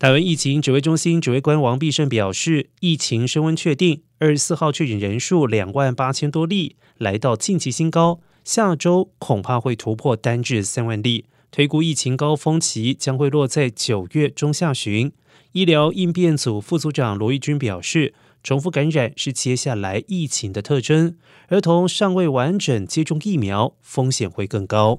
台湾疫情指挥中心指挥官王必胜表示，疫情升温确定，二十四号确诊人数两万八千多例，来到近期新高，下周恐怕会突破单日三万例。推估疫情高峰期将会落在九月中下旬。医疗应变组副组长罗义军表示，重复感染是接下来疫情的特征，儿童尚未完整接种疫苗，风险会更高。